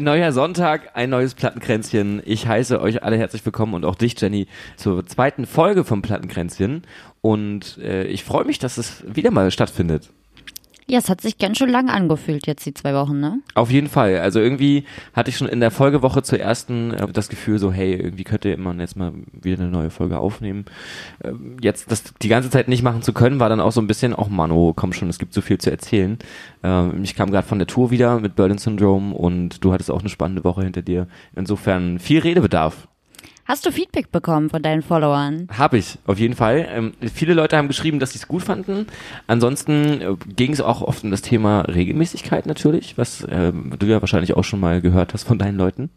Ein neuer Sonntag, ein neues Plattenkränzchen. Ich heiße euch alle herzlich willkommen und auch dich, Jenny, zur zweiten Folge vom Plattenkränzchen. Und äh, ich freue mich, dass es wieder mal stattfindet. Ja, es hat sich ganz schön lang angefühlt jetzt die zwei Wochen, ne? Auf jeden Fall. Also irgendwie hatte ich schon in der Folgewoche zur ersten äh, das Gefühl so, hey, irgendwie könnte man jetzt mal wieder eine neue Folge aufnehmen. Ähm, jetzt das die ganze Zeit nicht machen zu können, war dann auch so ein bisschen, auch Mano, komm schon, es gibt so viel zu erzählen. Ähm, ich kam gerade von der Tour wieder mit Berlin Syndrome und du hattest auch eine spannende Woche hinter dir. Insofern viel Redebedarf. Hast du Feedback bekommen von deinen Followern? Habe ich, auf jeden Fall. Ähm, viele Leute haben geschrieben, dass sie es gut fanden. Ansonsten äh, ging es auch oft um das Thema Regelmäßigkeit natürlich, was äh, du ja wahrscheinlich auch schon mal gehört hast von deinen Leuten.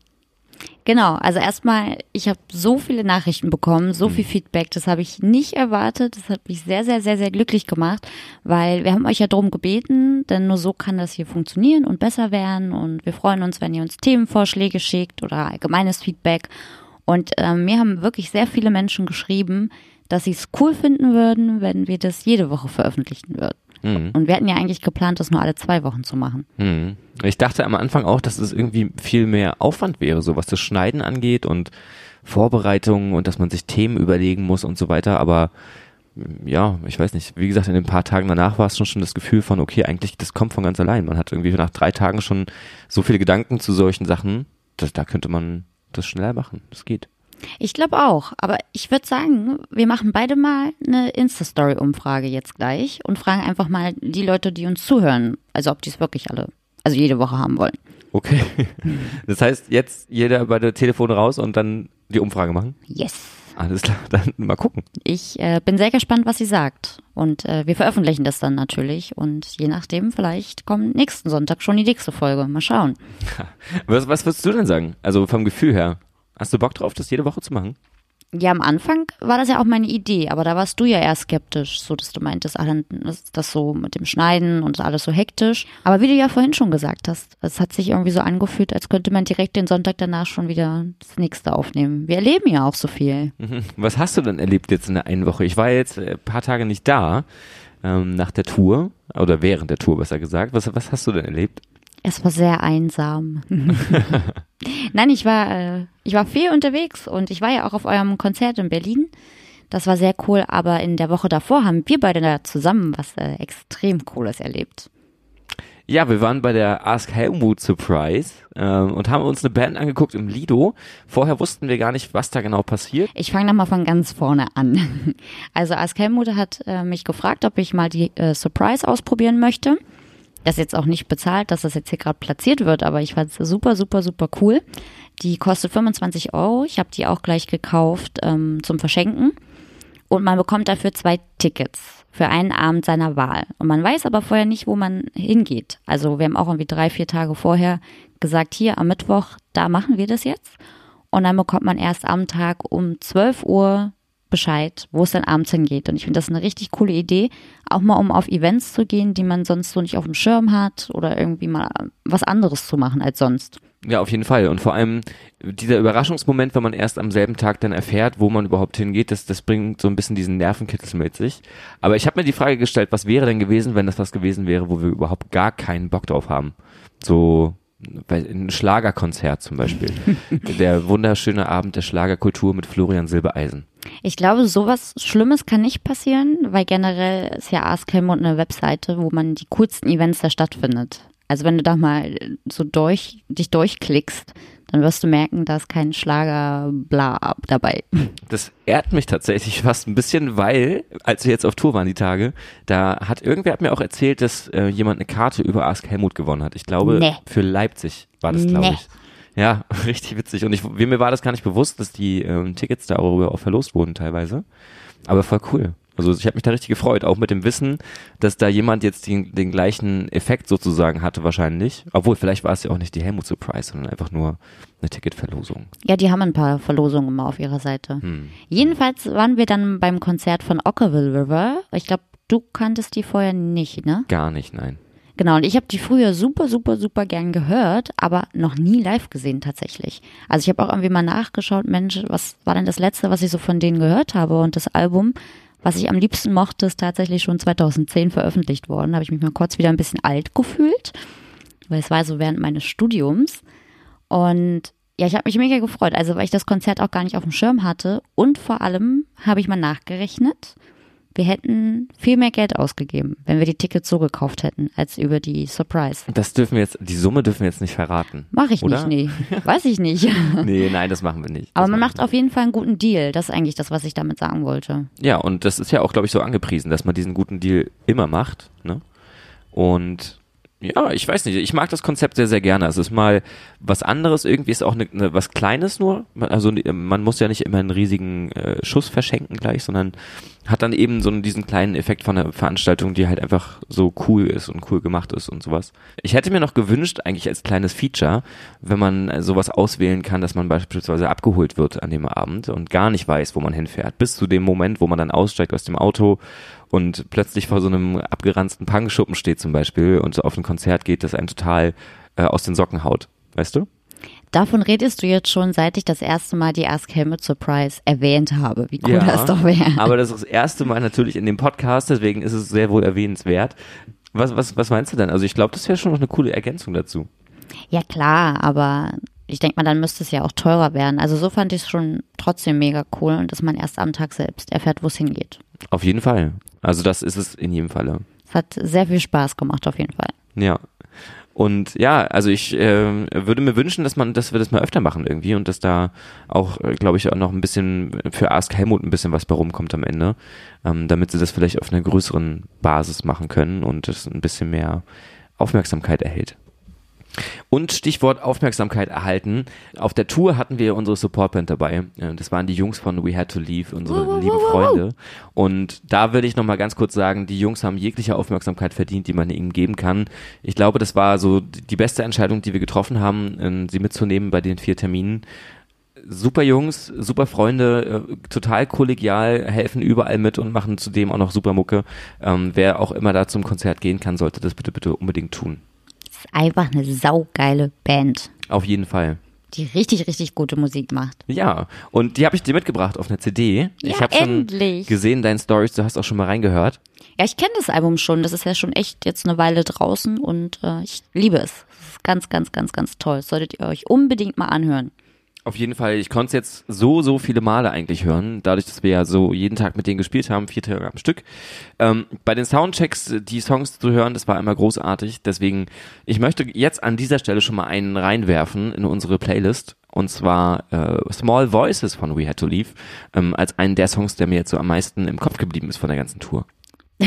Genau, also erstmal, ich habe so viele Nachrichten bekommen, so viel Feedback, das habe ich nicht erwartet. Das hat mich sehr, sehr, sehr, sehr glücklich gemacht, weil wir haben euch ja darum gebeten, denn nur so kann das hier funktionieren und besser werden. Und wir freuen uns, wenn ihr uns Themenvorschläge schickt oder allgemeines Feedback. Und ähm, mir haben wirklich sehr viele Menschen geschrieben, dass sie es cool finden würden, wenn wir das jede Woche veröffentlichen würden. Mhm. Und wir hatten ja eigentlich geplant, das nur alle zwei Wochen zu machen. Mhm. Ich dachte am Anfang auch, dass es irgendwie viel mehr Aufwand wäre, so was das Schneiden angeht und Vorbereitungen und dass man sich Themen überlegen muss und so weiter. Aber ja, ich weiß nicht. Wie gesagt, in den paar Tagen danach war es schon schon das Gefühl von, okay, eigentlich das kommt von ganz allein. Man hat irgendwie nach drei Tagen schon so viele Gedanken zu solchen Sachen, dass da könnte man das schneller machen. Das geht. Ich glaube auch, aber ich würde sagen, wir machen beide mal eine Insta-Story-Umfrage jetzt gleich und fragen einfach mal die Leute, die uns zuhören, also ob die es wirklich alle, also jede Woche haben wollen. Okay. Das heißt, jetzt jeder bei der Telefon raus und dann die Umfrage machen? Yes. Alles klar, dann mal gucken. Ich äh, bin sehr gespannt, was sie sagt. Und äh, wir veröffentlichen das dann natürlich. Und je nachdem, vielleicht kommt nächsten Sonntag schon die nächste Folge. Mal schauen. Was, was würdest du denn sagen? Also vom Gefühl her. Hast du Bock drauf, das jede Woche zu machen? Ja, am Anfang war das ja auch meine Idee, aber da warst du ja eher skeptisch, so dass du meintest, das so mit dem Schneiden und alles so hektisch. Aber wie du ja vorhin schon gesagt hast, es hat sich irgendwie so angefühlt, als könnte man direkt den Sonntag danach schon wieder das nächste aufnehmen. Wir erleben ja auch so viel. Mhm. Was hast du denn erlebt jetzt in der einen Woche? Ich war jetzt ein paar Tage nicht da, ähm, nach der Tour, oder während der Tour besser gesagt. Was, was hast du denn erlebt? Es war sehr einsam. Nein, ich war, äh, ich war viel unterwegs und ich war ja auch auf eurem Konzert in Berlin. Das war sehr cool, aber in der Woche davor haben wir beide da zusammen was äh, extrem Cooles erlebt. Ja, wir waren bei der Ask Helmut Surprise ähm, und haben uns eine Band angeguckt im Lido. Vorher wussten wir gar nicht, was da genau passiert. Ich fange nochmal von ganz vorne an. Also Ask Helmut hat äh, mich gefragt, ob ich mal die äh, Surprise ausprobieren möchte. Das jetzt auch nicht bezahlt, dass das jetzt hier gerade platziert wird, aber ich fand es super, super, super cool. Die kostet 25 Euro. Ich habe die auch gleich gekauft ähm, zum Verschenken. Und man bekommt dafür zwei Tickets für einen Abend seiner Wahl. Und man weiß aber vorher nicht, wo man hingeht. Also wir haben auch irgendwie drei, vier Tage vorher gesagt, hier am Mittwoch, da machen wir das jetzt. Und dann bekommt man erst am Tag um 12 Uhr Bescheid, wo es dann abends hingeht. Und ich finde das eine richtig coole Idee, auch mal um auf Events zu gehen, die man sonst so nicht auf dem Schirm hat oder irgendwie mal was anderes zu machen als sonst. Ja, auf jeden Fall. Und vor allem dieser Überraschungsmoment, wenn man erst am selben Tag dann erfährt, wo man überhaupt hingeht, das, das bringt so ein bisschen diesen Nervenkitzel mit sich. Aber ich habe mir die Frage gestellt, was wäre denn gewesen, wenn das was gewesen wäre, wo wir überhaupt gar keinen Bock drauf haben? So ein Schlagerkonzert zum Beispiel. der wunderschöne Abend der Schlagerkultur mit Florian Silbereisen. Ich glaube, sowas Schlimmes kann nicht passieren, weil generell ist ja Ask Helmut eine Webseite, wo man die coolsten Events da stattfindet. Also wenn du da mal so durch, dich durchklickst, dann wirst du merken, da ist kein Schlager bla dabei. Das ehrt mich tatsächlich fast ein bisschen, weil, als wir jetzt auf Tour waren die Tage, da hat irgendwer hat mir auch erzählt, dass äh, jemand eine Karte über Ask Helmut gewonnen hat. Ich glaube, Nee. für Leipzig war das, glaube Nee. ich. Ja, richtig witzig. Und ich, mir war das gar nicht bewusst, dass die ähm, Tickets darüber auch verlost wurden teilweise. Aber voll cool. Also ich habe mich da richtig gefreut, auch mit dem Wissen, dass da jemand jetzt den, den gleichen Effekt sozusagen hatte wahrscheinlich. Obwohl, vielleicht war es ja auch nicht die Helmut Surprise, sondern einfach nur eine Ticketverlosung. Ja, die haben ein paar Verlosungen immer auf ihrer Seite. Hm. Jedenfalls waren wir dann beim Konzert von Ockerville River. Ich glaube, du kanntest die vorher nicht, ne? Gar nicht, nein. Genau, und ich habe die früher super, super, super gern gehört, aber noch nie live gesehen tatsächlich. Also ich habe auch irgendwie mal nachgeschaut, Mensch, was war denn das Letzte, was ich so von denen gehört habe? Und das Album, was ich am liebsten mochte, ist tatsächlich schon 2010 veröffentlicht worden. Da habe ich mich mal kurz wieder ein bisschen alt gefühlt, weil es war so während meines Studiums. Und ja, ich habe mich mega gefreut, also weil ich das Konzert auch gar nicht auf dem Schirm hatte. Und vor allem habe ich mal nachgerechnet, wir hätten viel mehr Geld ausgegeben, wenn wir die Tickets so gekauft hätten, als über die Surprise. Das dürfen wir jetzt, die Summe dürfen wir jetzt nicht verraten. Mache ich Oder? nicht, nee. Weiß ich nicht. Nee, nein, das machen wir nicht. Aber Das man macht auf jeden Fall einen guten Deal. Das ist eigentlich das, was ich damit sagen wollte. Ja, und das ist ja auch, glaube ich, so angepriesen, dass man diesen guten Deal immer macht. Ne? Und ja, ich weiß nicht, ich mag das Konzept sehr, sehr gerne. Es ist mal was anderes, irgendwie ist auch ne, ne, was Kleines nur. Also man muss ja nicht immer einen riesigen äh, Schuss verschenken gleich, sondern hat dann eben so diesen kleinen Effekt von einer Veranstaltung, die halt einfach so cool ist und cool gemacht ist und sowas. Ich hätte mir noch gewünscht, eigentlich als kleines Feature, wenn man äh, sowas auswählen kann, dass man beispielsweise abgeholt wird an dem Abend und gar nicht weiß, wo man hinfährt. Bis zu dem Moment, wo man dann aussteigt aus dem Auto und plötzlich vor so einem abgeranzten Punkschuppen steht zum Beispiel und so auf ein Konzert geht, das einen total äh, aus den Socken haut. Weißt du? Davon redest du jetzt schon, seit ich das erste Mal die Ask Helmut Surprise erwähnt habe. Wie cool das doch wäre. Aber das ist das erste Mal natürlich in dem Podcast, deswegen ist es sehr wohl erwähnenswert. Was, was, was meinst du denn? Also ich glaube, das wäre schon noch eine coole Ergänzung dazu. Ja klar, aber ich denke mal, dann müsste es ja auch teurer werden. Also so fand ich es schon trotzdem mega cool und dass man erst am Tag selbst erfährt, wo es hingeht. Auf jeden Fall. Also das ist es in jedem Falle. Es hat sehr viel Spaß gemacht, auf jeden Fall. Ja. Und ja, also ich äh, würde mir wünschen, dass man, dass wir das mal öfter machen irgendwie und dass da auch, äh, glaube ich, auch noch ein bisschen für Ask Helmut ein bisschen was bei rumkommt am Ende, ähm, damit sie das vielleicht auf einer größeren Basis machen können und es ein bisschen mehr Aufmerksamkeit erhält. Und Stichwort Aufmerksamkeit erhalten. Auf der Tour hatten wir unsere Supportband dabei. Äh, Das waren die Jungs von We Had to Leave, unsere lieben Freunde. Und da will ich nochmal ganz kurz sagen, die Jungs haben jegliche Aufmerksamkeit verdient, die man ihnen geben kann. Ich glaube, das war so die beste Entscheidung, die wir getroffen haben, äh, sie mitzunehmen bei den vier Terminen. Super Jungs, super Freunde, äh, total kollegial, helfen überall mit und machen zudem auch noch super Mucke. Ähm, wer auch immer da zum Konzert gehen kann, sollte das bitte, bitte unbedingt tun. Ist einfach eine saugeile Band, Auf jeden Fall. die richtig, richtig gute Musik macht. Ja, und die habe ich dir mitgebracht auf einer CD. ich Ja, habe schon gesehen, deine Stories, du hast auch schon mal reingehört. Ja, ich kenne das Album schon. Das ist ja schon echt jetzt eine Weile draußen und äh, ich liebe es. Es ist ganz, ganz, ganz, ganz toll. Das solltet ihr euch unbedingt mal anhören. Auf jeden Fall, ich konnte es jetzt so, so viele Male eigentlich hören, dadurch, dass wir ja so jeden Tag mit denen gespielt haben, vier Tage am Stück. Ähm, bei den Soundchecks, die Songs zu hören, das war immer großartig. Deswegen, ich möchte jetzt an dieser Stelle schon mal einen reinwerfen in unsere Playlist. Und zwar äh, Small Voices von We Had to Leave, ähm, als einen der Songs, der mir jetzt so am meisten im Kopf geblieben ist von der ganzen Tour.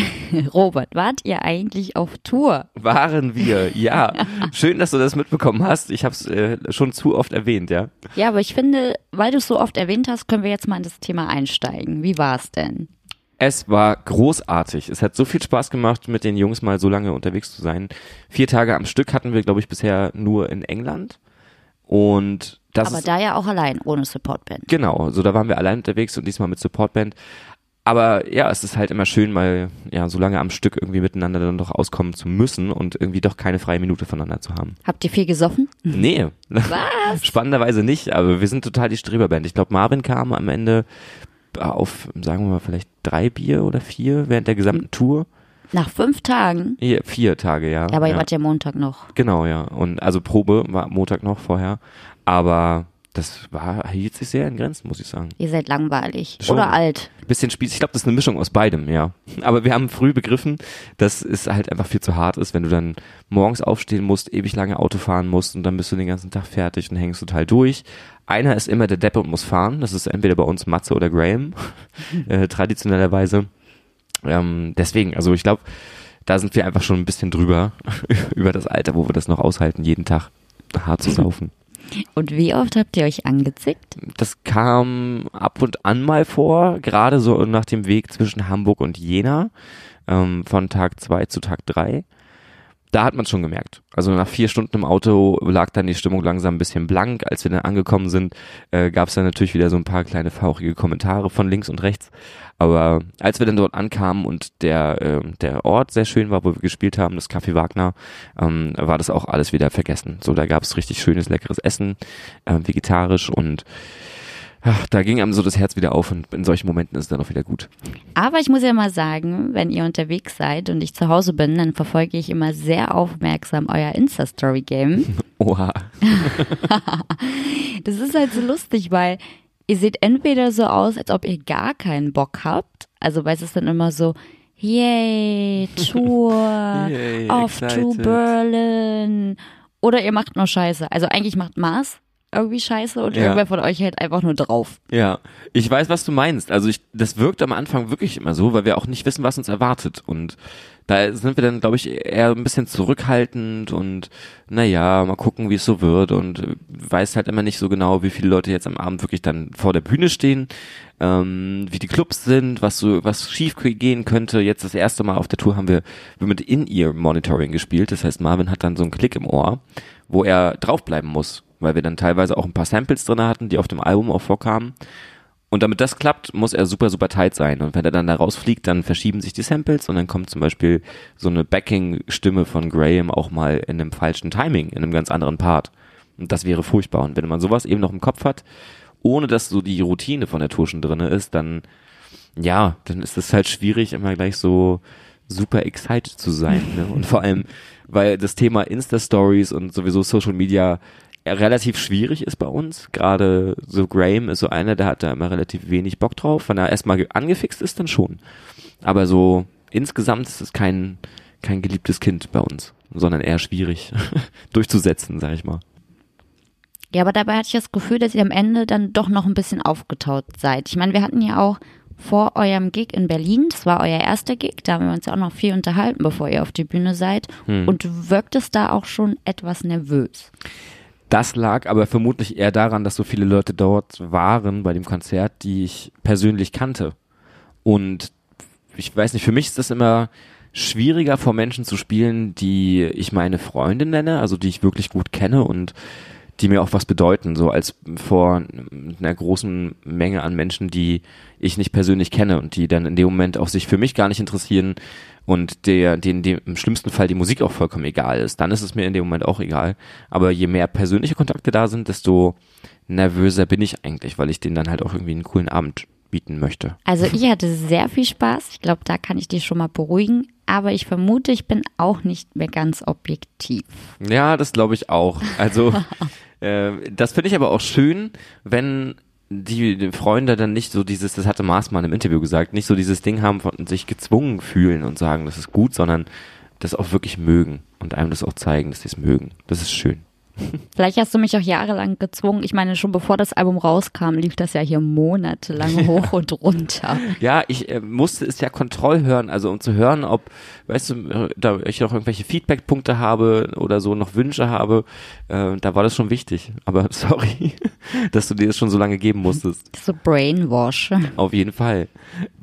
Robert, wart ihr eigentlich auf Tour? Waren wir, ja. Schön, dass du das mitbekommen hast. Ich habe es äh, schon zu oft erwähnt, ja. Ja, aber ich finde, weil du es so oft erwähnt hast, können wir jetzt mal in das Thema einsteigen. Wie war es denn? Es war großartig. Es hat so viel Spaß gemacht, mit den Jungs mal so lange unterwegs zu sein. Vier Tage am Stück hatten wir, glaube ich, bisher nur in England. Und das aber ist, da ja auch allein, ohne Supportband. genau, so da waren wir allein unterwegs und diesmal mit Supportband. Aber ja, es ist halt immer schön, mal ja so lange am Stück irgendwie miteinander dann doch auskommen zu müssen und irgendwie doch keine freie Minute voneinander zu haben. Habt ihr viel gesoffen? Nee, Was? spannenderweise nicht, aber wir sind total die Streberband. Ich glaube, Marvin kam am Ende auf, sagen wir mal, vielleicht drei Bier oder vier während der gesamten Tour. Nach fünf Tagen? Ja, vier Tage, ja. Aber ihr ja. wart ja Montag noch. Genau, ja. Und also Probe war Montag noch vorher. Aber das war, hielt sich sehr in Grenzen, muss ich sagen. Ihr seid langweilig. Schon. Oder alt. Bisschen Spieß. Ich glaube, das ist eine Mischung aus beidem, ja. Aber wir haben früh begriffen, dass es halt einfach viel zu hart ist, wenn du dann morgens aufstehen musst, ewig lange Auto fahren musst und dann bist du den ganzen Tag fertig und hängst total durch. Einer ist immer der Depp und muss fahren. Das ist entweder bei uns Matze oder Graham, äh, traditionellerweise. Ähm, deswegen, also ich glaube, da sind wir einfach schon ein bisschen drüber, über das Alter, wo wir das noch aushalten, jeden Tag hart zu saufen. Und wie oft habt ihr euch angezickt? Das kam ab und an mal vor, gerade so nach dem Weg zwischen Hamburg und Jena, ähm, von Tag zwei zu Tag drei. Da hat man schon gemerkt. Also nach vier Stunden im Auto lag dann die Stimmung langsam ein bisschen blank. Als wir dann angekommen sind, äh, gab es dann natürlich wieder so ein paar kleine fauchige Kommentare von links und rechts. Aber als wir dann dort ankamen und der, äh, der Ort sehr schön war, wo wir gespielt haben, das Café Wagner, ähm, war das auch alles wieder vergessen. So, da gab es richtig schönes, leckeres Essen, äh, vegetarisch und ach, da ging einem so das Herz wieder auf und in solchen Momenten ist es dann auch wieder gut. Aber ich muss ja mal sagen, wenn ihr unterwegs seid und ich zu Hause bin, dann verfolge ich immer sehr aufmerksam euer Insta-Story-Game. Oha. Das ist halt so lustig, weil ihr seht entweder so aus, als ob ihr gar keinen Bock habt. Also weil es ist dann immer so, yay, Tour, Yay, off to excited. Berlin. Oder ihr macht nur Scheiße. Also eigentlich macht Mars irgendwie Scheiße und Ja. irgendwer von euch hält einfach nur drauf. Ja, ich weiß, was du meinst. Also ich, das wirkt am Anfang wirklich immer so, weil wir auch nicht wissen, was uns erwartet. Und da sind wir dann, glaube ich, eher ein bisschen zurückhaltend und naja, mal gucken, wie es so wird. Und weiß halt immer nicht so genau, wie viele Leute jetzt am Abend wirklich dann vor der Bühne stehen, ähm, wie die Clubs sind, was so, was schief gehen könnte. Jetzt das erste Mal auf der Tour haben wir, wir mit In-Ear-Monitoring gespielt. Das heißt, Marvin hat dann so einen Klick im Ohr, wo er draufbleiben muss, weil wir dann teilweise auch ein paar Samples drin hatten, die auf dem Album auch vorkamen. Und damit das klappt, muss er super, super tight sein. Und wenn er dann da rausfliegt, dann verschieben sich die Samples und dann kommt zum Beispiel so eine Backing-Stimme von Graham auch mal in einem falschen Timing, in einem ganz anderen Part. Und das wäre furchtbar. Und wenn man sowas eben noch im Kopf hat, ohne dass so die Routine von der Tour schon drinne ist, dann, ja, dann ist es halt schwierig, immer gleich so super excited zu sein. Ne? Und vor allem, weil das Thema Insta-Stories und sowieso Social Media relativ schwierig ist bei uns. Gerade so Graham ist so einer, der hat da immer relativ wenig Bock drauf. Wenn er erstmal ge- angefixt ist, dann schon. Aber so insgesamt ist es kein, kein geliebtes Kind bei uns, sondern eher schwierig durchzusetzen, sag ich mal. Ja, aber dabei hatte ich das Gefühl, dass ihr am Ende dann doch noch ein bisschen aufgetaut seid. Ich meine, wir hatten ja auch vor eurem Gig in Berlin, das war euer erster Gig, da haben wir uns ja auch noch viel unterhalten, bevor ihr auf die Bühne seid. Und du wirktest da auch schon etwas nervös. Das lag aber vermutlich eher daran, dass so viele Leute dort waren bei dem Konzert, die ich persönlich kannte. Und ich weiß nicht, für mich ist das immer schwieriger vor Menschen zu spielen, die ich meine Freunde nenne, also die ich wirklich gut kenne und die mir auch was bedeuten, so als vor einer großen Menge an Menschen, die ich nicht persönlich kenne und die dann in dem Moment auch sich für mich gar nicht interessieren und der, denen, dem im schlimmsten Fall die Musik auch vollkommen egal ist. Dann ist es mir in dem Moment auch egal. Aber je mehr persönliche Kontakte da sind, desto nervöser bin ich eigentlich, weil ich denen dann halt auch irgendwie einen coolen Abend bieten möchte. Also ich hatte sehr viel Spaß. Ich glaube, da kann ich dich schon mal beruhigen. Aber ich vermute, ich bin auch nicht mehr ganz objektiv. Ja, das glaube ich auch. Also äh, das finde ich aber auch schön, wenn die, die Freunde dann nicht so dieses, das hatte mal im Interview gesagt, nicht so dieses Ding haben von sich gezwungen fühlen und sagen, das ist gut, sondern das auch wirklich mögen und einem das auch zeigen, dass sie es mögen. Das ist schön. Vielleicht hast du mich auch jahrelang gezwungen. Ich meine, schon bevor das Album rauskam, lief das ja hier monatelang hoch und runter. Ja, ich äh, musste es ja Kontroll hören, also um zu hören, ob, weißt du, da ich noch irgendwelche Feedbackpunkte habe oder so noch Wünsche habe, äh, da war das schon wichtig. Aber sorry, dass du dir das schon so lange geben musstest. So Brainwash. Auf jeden Fall.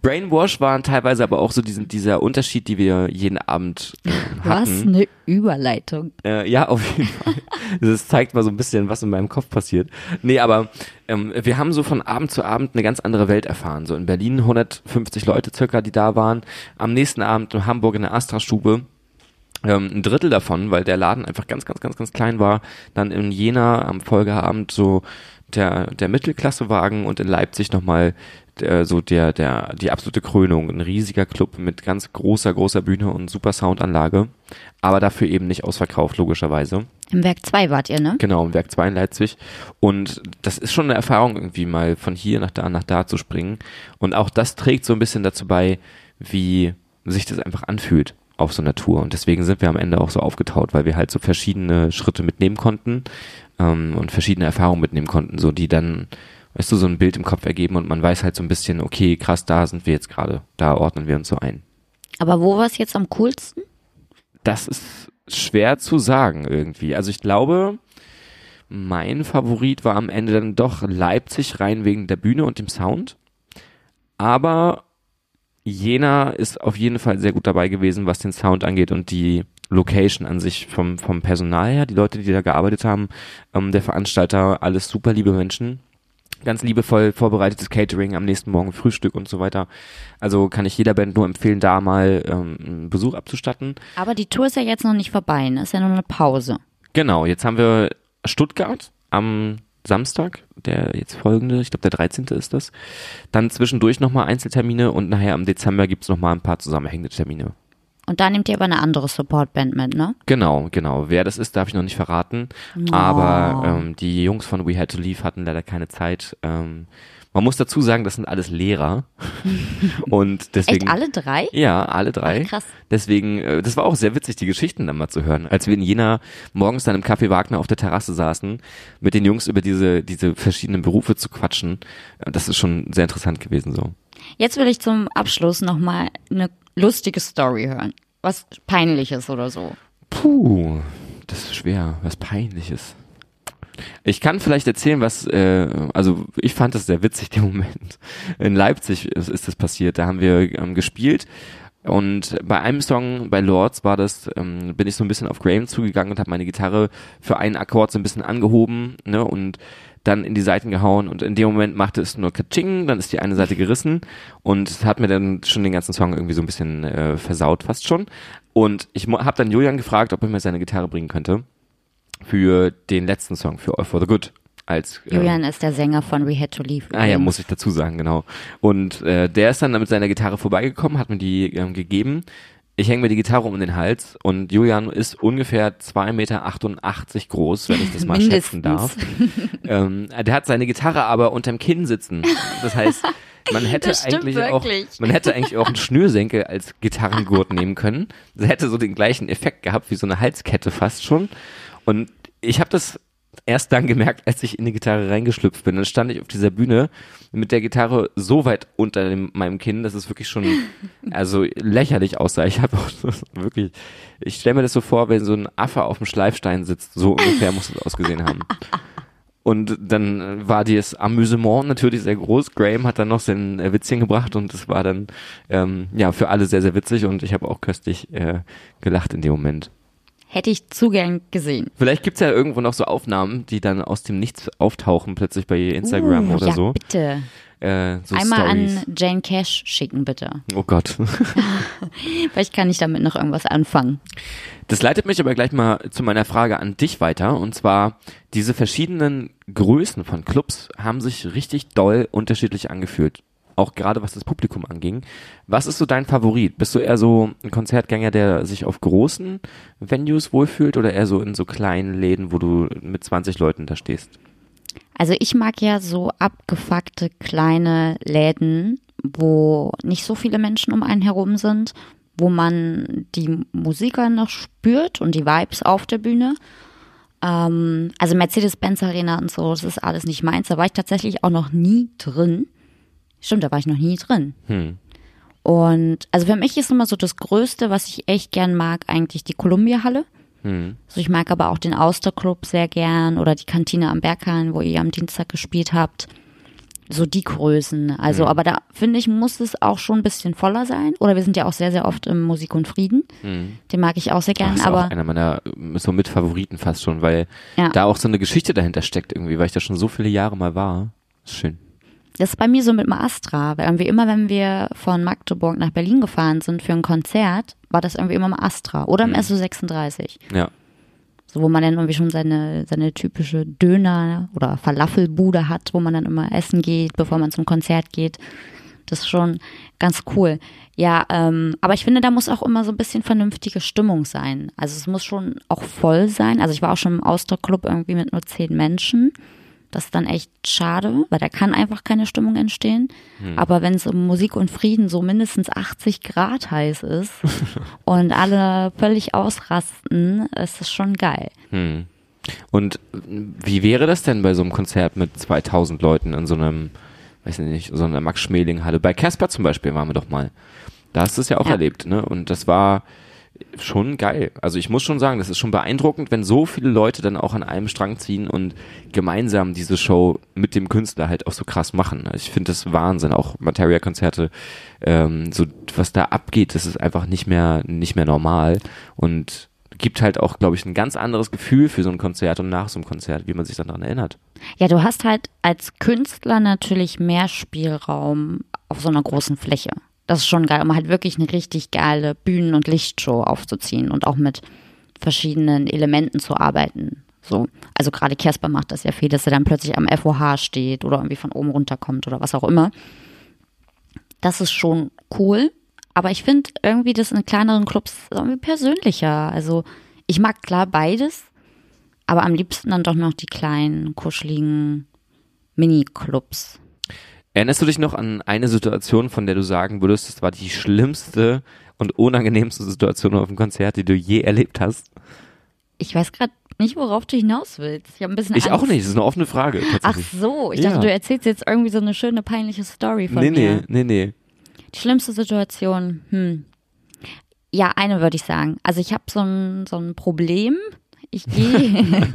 Brainwash waren teilweise aber auch so diesen, dieser Unterschied, die wir jeden Abend äh, Was hatten. eine Überleitung. Äh, ja, auf jeden Fall. Das zeigt mal so ein bisschen, was in meinem Kopf passiert. Nee, aber ähm, wir haben so von Abend zu Abend eine ganz andere Welt erfahren. So in Berlin 150 Leute circa, die da waren. Am nächsten Abend in Hamburg in der Astra-Stube ähm, ein Drittel davon, weil der Laden einfach ganz, ganz, ganz, ganz klein war. Dann in Jena am Folgeabend so der, der Mittelklassewagen und in Leipzig nochmal der, so der, der, die absolute Krönung. Ein riesiger Club mit ganz großer, großer Bühne und super Soundanlage. Aber dafür eben nicht ausverkauft, logischerweise. Im Werk 2 wart ihr, ne? Genau, im Werk 2 in Leipzig. Und das ist schon eine Erfahrung, irgendwie mal von hier nach da, nach da zu springen. Und auch das trägt so ein bisschen dazu bei, wie sich das einfach anfühlt auf so einer Tour. Und deswegen sind wir am Ende auch so aufgetaut, weil wir halt so verschiedene Schritte mitnehmen konnten ähm, und verschiedene Erfahrungen mitnehmen konnten, so die dann, weißt du, so ein Bild im Kopf ergeben und man weiß halt so ein bisschen, okay, krass, da sind wir jetzt gerade, da ordnen wir uns so ein. Aber wo war es jetzt am coolsten? Das ist schwer zu sagen irgendwie. Also ich glaube, mein Favorit war am Ende dann doch Leipzig rein wegen der Bühne und dem Sound. Aber Jena ist auf jeden Fall sehr gut dabei gewesen, was den Sound angeht und die Location an sich vom, vom Personal her, die Leute, die da gearbeitet haben, ähm, der Veranstalter, alles super liebe Menschen. Ganz liebevoll vorbereitetes Catering am nächsten Morgen, Frühstück und so weiter. Also kann ich jeder Band nur empfehlen, da mal ähm, einen Besuch abzustatten. Aber die Tour ist ja jetzt noch nicht vorbei, ne? Ist ja nur eine Pause. Genau, jetzt haben wir Stuttgart am Samstag, der jetzt folgende, ich glaube der 13. ist das. Dann zwischendurch nochmal Einzeltermine und nachher im Dezember gibt es nochmal ein paar zusammenhängende Termine. Und da nehmt ihr aber eine andere Supportband mit, ne? Genau, genau. Wer das ist, darf ich noch nicht verraten. Oh. Aber ähm, die Jungs von We Had to Leave hatten leider keine Zeit. Ähm, man muss dazu sagen, das sind alles Lehrer. Und deswegen. Echt alle drei? Ja, alle drei. Ach, krass. Deswegen, äh, das war auch sehr witzig, die Geschichten dann mal zu hören. Als wir in Jena morgens dann im Café Wagner auf der Terrasse saßen, mit den Jungs über diese, diese verschiedenen Berufe zu quatschen, äh, das ist schon sehr interessant gewesen so. Jetzt will ich zum Abschluss nochmal eine lustige Story hören. Was peinliches oder so. Puh, das ist schwer, was peinliches. Ich kann vielleicht erzählen, was, äh, also ich fand das sehr witzig, den Moment. In Leipzig ist, ist das passiert, da haben wir ähm, gespielt und bei einem Song, bei Lords war das, ähm, bin ich so ein bisschen auf Graham zugegangen und habe meine Gitarre für einen Akkord so ein bisschen angehoben ne, und dann in die Seiten gehauen und in dem Moment machte es nur Katsching, dann ist die eine Seite gerissen und hat mir dann schon den ganzen Song irgendwie so ein bisschen äh, versaut fast schon. Und ich habe dann Julian gefragt, ob er mir seine Gitarre bringen könnte für den letzten Song, für All for the Good. Als, äh, Julian ist der Sänger von We Had to Leave. Ah ja, muss ich dazu sagen, genau. Und äh, der ist dann mit seiner Gitarre vorbeigekommen, hat mir die ähm, gegeben. Ich hänge mir die Gitarre um den Hals und Julian ist ungefähr 2,88 Meter groß, wenn ich das mal schätzen darf. ähm, der hat seine Gitarre aber unterm Kinn sitzen. Das heißt, man hätte eigentlich auch, man hätte eigentlich auch einen Schnürsenkel als Gitarrengurt nehmen können. Das hätte so den gleichen Effekt gehabt wie so eine Halskette fast schon. Und ich habe das erst dann gemerkt, als ich in die Gitarre reingeschlüpft bin. Dann stand ich auf dieser Bühne mit der Gitarre so weit unter dem, meinem Kinn, dass es wirklich schon also lächerlich aussah. Ich habe wirklich, ich stelle mir das so vor, wenn so ein Affe auf dem Schleifstein sitzt, so ungefähr muss es ausgesehen haben. Und dann war das Amüsement natürlich sehr groß. Graham hat dann noch sein äh, Witzchen gebracht und es war dann ähm, ja für alle sehr, sehr witzig und ich habe auch köstlich äh, gelacht in dem Moment. Hätte ich zu gern gesehen. Vielleicht gibt's ja irgendwo noch so Aufnahmen, die dann aus dem Nichts auftauchen, plötzlich bei Instagram Uh, oder ja, so. bitte. Äh, so Einmal Stories. an Jane Cash schicken, bitte. Oh Gott. Vielleicht kann ich damit noch irgendwas anfangen. Das leitet mich aber gleich mal zu meiner Frage an dich weiter. Und zwar, diese verschiedenen Größen von Clubs haben sich richtig doll unterschiedlich angefühlt. Auch gerade was das Publikum anging. Was ist so dein Favorit? Bist du eher so ein Konzertgänger, der sich auf großen Venues wohlfühlt oder eher so in so kleinen Läden, wo du mit 20 Leuten da stehst? Also ich mag ja so abgefuckte kleine Läden, wo nicht so viele Menschen um einen herum sind, wo man die Musiker noch spürt und die Vibes auf der Bühne. Ähm, also Mercedes-Benz Arena und so, das ist alles nicht meins. Da war ich tatsächlich auch noch nie drin. Stimmt, da war ich noch nie drin. Hm. Und also für mich ist immer so das Größte, was ich echt gern mag, eigentlich die Columbia-Halle. Hm. Also ich mag aber auch den Austerclub sehr gern oder die Kantine am Berghain, wo ihr am Dienstag gespielt habt. So die Größen. Also, aber da finde ich, muss es auch schon ein bisschen voller sein. Oder wir sind ja auch sehr, sehr oft im Musik und Frieden. Den mag ich auch sehr Das gern. ist aber auch einer meiner so mit Favoriten fast schon, weil Ja. da auch so eine Geschichte dahinter steckt irgendwie, weil ich da schon so viele Jahre mal war. Schön. Das ist bei mir so mit dem Astra. Weil irgendwie immer, wenn wir von Magdeburg nach Berlin gefahren sind für ein Konzert, war das irgendwie immer im Astra oder im SO36. Ja. So, wo man dann irgendwie schon seine, seine typische Döner- oder Falafelbude hat, wo man dann immer essen geht, bevor man zum Konzert geht. Das ist schon ganz cool. Ja, ähm, aber ich finde, da muss auch immer so ein bisschen vernünftige Stimmung sein. Also es muss schon auch voll sein. Also ich war auch schon im Austauschclub irgendwie mit nur zehn Menschen. Das ist dann echt schade, weil da kann einfach keine Stimmung entstehen. Aber wenn es um Musik und Frieden so mindestens 80 Grad heiß ist und alle völlig ausrasten, ist das schon geil. Hm. Und wie wäre das denn bei so einem Konzert mit 2000 Leuten in so einem, weiß ich nicht, so einer Max-Schmeling-Halle? Bei Casper zum Beispiel waren wir doch mal. Da hast du es ja auch Ja. erlebt, ne? Und das war schon geil. Also ich muss schon sagen, das ist schon beeindruckend, wenn so viele Leute dann auch an einem Strang ziehen und gemeinsam diese Show mit dem Künstler halt auch so krass machen. Also ich finde das Wahnsinn. Auch Materia-Konzerte, ähm, so was da abgeht, das ist einfach nicht mehr nicht mehr normal und gibt halt auch, glaube ich, ein ganz anderes Gefühl für so ein Konzert und nach so einem Konzert, wie man sich dann daran erinnert. Ja, du hast halt als Künstler natürlich mehr Spielraum auf so einer großen Fläche. Das ist schon geil, um halt wirklich eine richtig geile Bühnen- und Lichtshow aufzuziehen und auch mit verschiedenen Elementen zu arbeiten. So. Also gerade Casper macht das ja viel, dass er dann plötzlich am FOH steht oder irgendwie von oben runterkommt oder was auch immer. Das ist schon cool. Aber ich finde irgendwie das in kleineren Clubs irgendwie persönlicher. Also ich mag klar beides, aber am liebsten dann doch noch die kleinen, kuscheligen Mini-Clubs. Erinnerst du dich noch an eine Situation, von der du sagen würdest, das war die schlimmste und unangenehmste Situation auf dem Konzert, die du je erlebt hast? Ich weiß gerade nicht, worauf du hinaus willst. Ich habe ein bisschen Ich Angst. auch nicht, das ist eine offene Frage. Ach so, ich Ja. dachte, du erzählst jetzt irgendwie so eine schöne, peinliche Story von nee, mir. nee, nee, nee. Die schlimmste Situation, hm. Ja, eine würde ich sagen. Also ich habe so ein, so ein Problem. Ich gehe,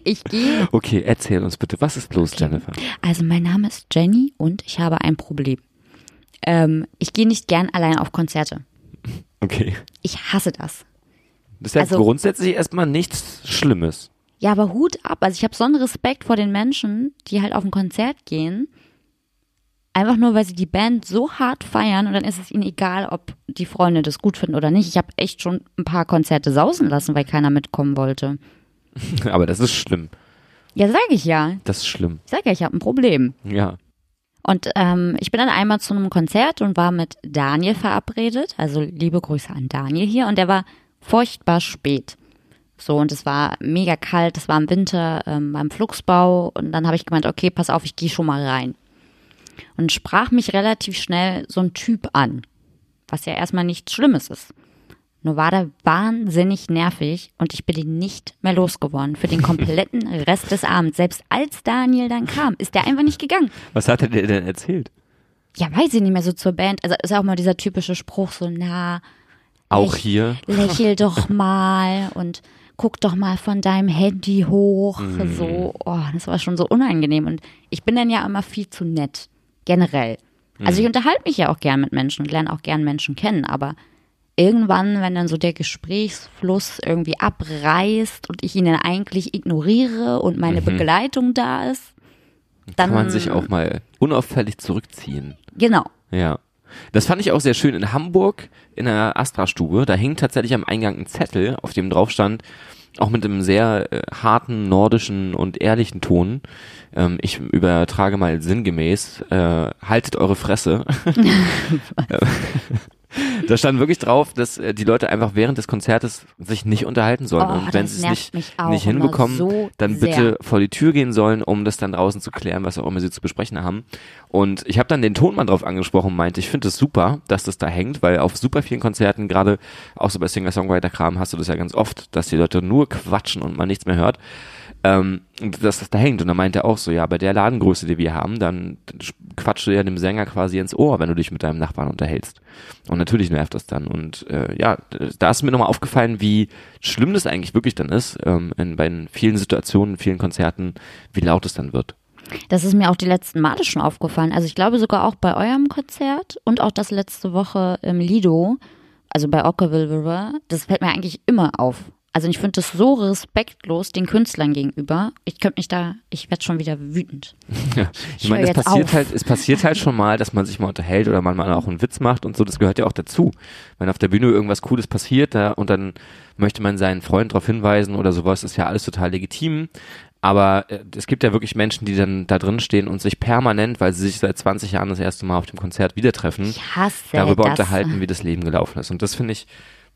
ich gehe, Okay, erzähl uns bitte, was ist los, Jennifer? also mein Name ist Jenny und ich habe ein Problem. Ähm, ich gehe nicht gern allein auf Konzerte. Okay. Ich hasse das. Das ist ja Also- grundsätzlich erstmal nichts Schlimmes. Ja, aber Hut ab. Also ich habe so einen Respekt vor den Menschen, die halt auf ein Konzert gehen. Einfach nur, weil sie die Band so hart feiern und dann ist es ihnen egal, ob die Freunde das gut finden oder nicht. Ich habe echt schon ein paar Konzerte sausen lassen, weil keiner mitkommen wollte. Aber das ist schlimm. Ja, sage ich ja. Das ist schlimm. Ich sage ja, ich habe ein Problem. Ja. Und ähm, ich bin dann einmal zu einem Konzert und war mit Daniel verabredet. Also liebe Grüße an Daniel hier. Und der war furchtbar spät. So, und es war mega kalt, es war im Winter ähm, beim Flugsbau. Und dann habe ich gemeint, okay, pass auf, ich gehe schon mal rein. Und sprach mich relativ schnell so ein Typ an. Was ja erstmal nichts Schlimmes ist. Nur war der wahnsinnig nervig und ich bin ihn nicht mehr losgeworden für den kompletten Rest des Abends. Selbst als Daniel dann kam, ist der einfach nicht gegangen. Was hat er dir denn erzählt? Ja, weiß ich nicht mehr so zur Band. Also ist auch mal dieser typische Spruch so, na, Auch Lech- hier. lächel doch mal und guck doch mal von deinem Handy hoch. So, oh, das war schon so unangenehm. Und ich bin dann ja immer viel zu nett. Generell. Also ich unterhalte mich ja auch gern mit Menschen und lerne auch gern Menschen kennen, aber irgendwann, wenn dann so der Gesprächsfluss irgendwie abreißt und ich ihn dann eigentlich ignoriere und meine Begleitung da ist, dann Kann man sich auch mal unauffällig zurückziehen. genau. Ja. Das fand ich auch sehr schön in Hamburg in der Astra-Stube. Da hing tatsächlich am Eingang ein Zettel, auf dem drauf stand, auch mit einem sehr äh, harten, nordischen und ehrlichen Ton. Ähm, ich übertrage mal sinngemäß, äh, haltet eure Fresse. da stand wirklich drauf, dass äh, die Leute einfach während des Konzertes sich nicht unterhalten sollen. Oh, und wenn sie es nicht, nicht hinbekommen, so dann sehr. bitte vor die Tür gehen sollen, um das dann draußen zu klären, was auch immer sie zu besprechen haben. Und ich habe dann den Tonmann drauf angesprochen und meinte, ich finde es das super, dass das da hängt, weil auf super vielen Konzerten, gerade auch so bei Singer-Songwriter-Kram, hast du das ja ganz oft, dass die Leute nur quatschen und man nichts mehr hört. Ähm, dass das da hängt. Und dann meinte er auch so, ja, bei der Ladengröße, die wir haben, dann quatschst du ja dem Sänger quasi ins Ohr, wenn du dich mit deinem Nachbarn unterhältst. Und natürlich nervt das dann. Und äh, ja, da ist mir nochmal aufgefallen, wie schlimm das eigentlich wirklich dann ist, ähm, in, bei vielen Situationen, vielen Konzerten, wie laut es dann wird. Das ist mir auch die letzten Male schon aufgefallen. Also ich glaube sogar auch bei eurem Konzert und auch das letzte Woche im Lido, also bei Ockerville River, das fällt mir eigentlich immer auf. Also ich finde das so respektlos den Künstlern gegenüber. Ich könnte mich da, ich werde schon wieder wütend. Ja, ich Ich meine, es passiert auf. halt, es passiert halt schon mal, dass man sich mal unterhält oder man mal auch einen Witz macht und so, das gehört ja auch dazu. Wenn auf der Bühne irgendwas Cooles passiert da, und dann möchte man seinen Freund darauf hinweisen oder sowas, ist ja alles total legitim. Aber äh, es gibt ja wirklich Menschen, die dann da drin stehen und sich permanent, weil sie sich seit 20 Jahren das erste Mal auf dem Konzert wieder treffen, darüber das. unterhalten, wie das Leben gelaufen ist. Und das finde ich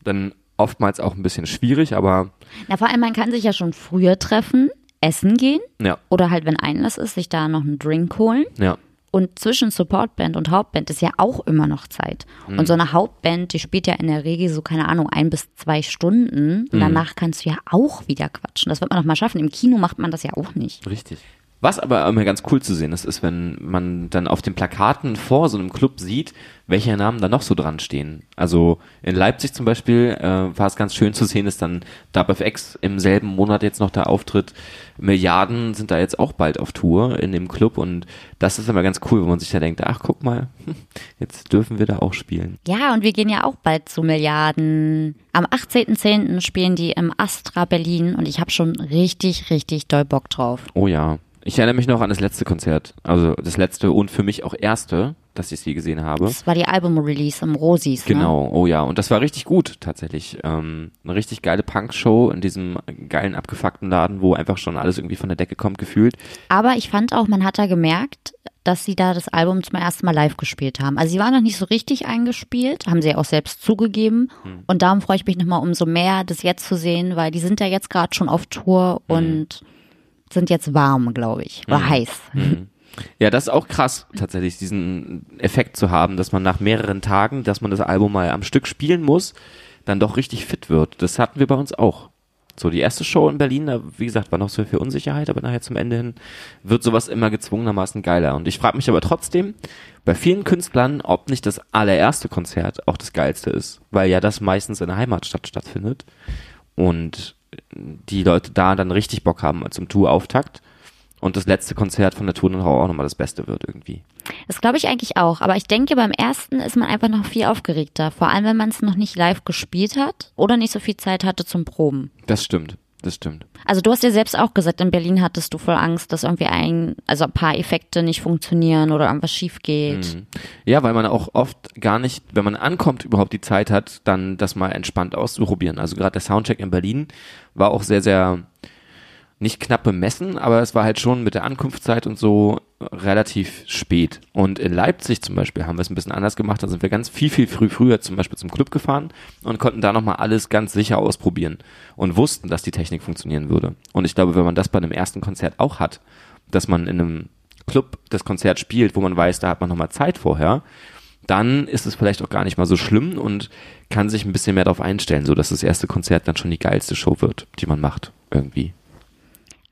dann oftmals auch ein bisschen schwierig, aber Na, vor allem, man kann sich ja schon früher treffen, essen gehen ja, oder halt, wenn Einlass ist, sich da noch einen Drink holen. ja. Und zwischen Supportband und Hauptband ist ja auch immer noch Zeit. Mhm. Und so eine Hauptband, die spielt ja in der Regel so, keine Ahnung, ein bis zwei Stunden. Mhm. Danach kannst du ja auch wieder quatschen. Das wird man doch mal schaffen. Im Kino macht man das ja auch nicht. Richtig. Was aber immer ganz cool zu sehen ist, ist, wenn man dann auf den Plakaten vor so einem Club sieht, welche Namen da noch so dran stehen. Also in Leipzig zum Beispiel äh, war es ganz schön zu sehen, dass dann DubFX im selben Monat jetzt noch da auftritt. Milliarden sind da jetzt auch bald auf Tour in dem Club und das ist immer ganz cool, wo man sich da denkt, ach guck mal, jetzt dürfen wir da auch spielen. Ja, und wir gehen ja auch bald zu Milliarden. Am 18.10. spielen die im Astra Berlin und ich habe schon richtig, richtig doll Bock drauf. Oh ja. Ich erinnere mich noch an das letzte Konzert, also das letzte und für mich auch erste dass ich sie gesehen habe. Das war die Album-Release im Rosis. Ne? Genau, oh ja, und das war richtig gut tatsächlich. Ähm, eine richtig geile Punk-Show in diesem geilen abgefuckten Laden, wo einfach schon alles irgendwie von der Decke kommt gefühlt. Aber ich fand auch, man hat da gemerkt, dass sie da das Album zum ersten Mal live gespielt haben. Also sie waren noch nicht so richtig eingespielt, haben sie auch selbst zugegeben. Hm. Und darum freue ich mich nochmal umso mehr, das jetzt zu sehen, weil die sind ja jetzt gerade schon auf Tour Hm. Sind jetzt warm, glaube ich. Oder heiß. Ja, das ist auch krass, tatsächlich, diesen Effekt zu haben, dass man nach mehreren Tagen, dass man das Album mal am Stück spielen muss, dann doch richtig fit wird. Das hatten wir bei uns auch. So, die erste Show in Berlin, da, wie gesagt, war noch so viel Unsicherheit, aber nachher zum Ende hin wird sowas immer gezwungenermaßen geiler. Und ich frage mich aber trotzdem, bei vielen Künstlern, ob nicht das allererste Konzert auch das geilste ist, weil ja das meistens in der Heimatstadt stattfindet und die Leute da dann richtig Bock haben zum Tourauftakt und das letzte Konzert von der Tour dann auch nochmal das Beste wird irgendwie. Das glaube ich eigentlich auch. Aber ich denke, beim ersten ist man einfach noch viel aufgeregter. Vor allem, wenn man es noch nicht live gespielt hat oder nicht so viel Zeit hatte zum Proben. Das stimmt, das stimmt. Also du hast ja selbst auch gesagt, in Berlin hattest du voll Angst, dass irgendwie ein, also ein paar Effekte nicht funktionieren oder irgendwas schief geht. Mhm. Ja, weil man auch oft gar nicht, wenn man ankommt, überhaupt die Zeit hat, dann das mal entspannt auszuprobieren. Also gerade der Soundcheck in Berlin war auch sehr, sehr nicht knapp bemessen, aber es war halt schon mit der Ankunftszeit und so relativ spät. Und in Leipzig zum Beispiel haben wir es ein bisschen anders gemacht. Da sind wir ganz viel, viel früh früher zum Beispiel zum Club gefahren und konnten da nochmal alles ganz sicher ausprobieren und wussten, dass die Technik funktionieren würde. Und ich glaube, wenn man das bei einem ersten Konzert auch hat, dass man in einem Club das Konzert spielt, wo man weiß, da hat man nochmal Zeit vorher, dann ist es vielleicht auch gar nicht mal so schlimm und kann sich ein bisschen mehr darauf einstellen, so dass das erste Konzert dann schon die geilste Show wird, die man macht, irgendwie.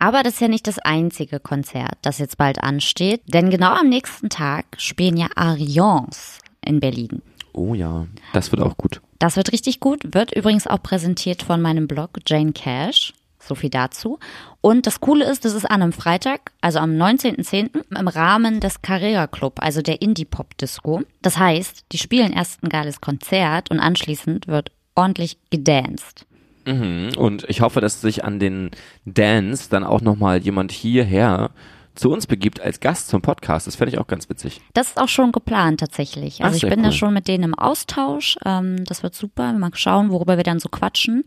Aber das ist ja nicht das einzige Konzert, das jetzt bald ansteht, denn genau am nächsten Tag spielen ja Arians in Berlin. Oh ja, das wird auch gut. Das wird richtig gut, wird übrigens auch präsentiert von meinem Blog Jane Cash. So viel dazu. Und das Coole ist, das ist an einem Freitag, also am 19.10. im Rahmen des Carrera Club, also der Indie-Pop-Disco. Das heißt, die spielen erst ein geiles Konzert und anschließend wird ordentlich gedanced. Mhm. Und ich hoffe, dass sich an den Dance dann auch nochmal jemand hierher zu uns begibt als Gast zum Podcast. Das fände ich auch ganz witzig. Das ist auch schon geplant tatsächlich. Also Ach, ich bin da cool. schon mit denen im Austausch. Ähm, das wird super. Mal schauen, worüber wir dann so quatschen.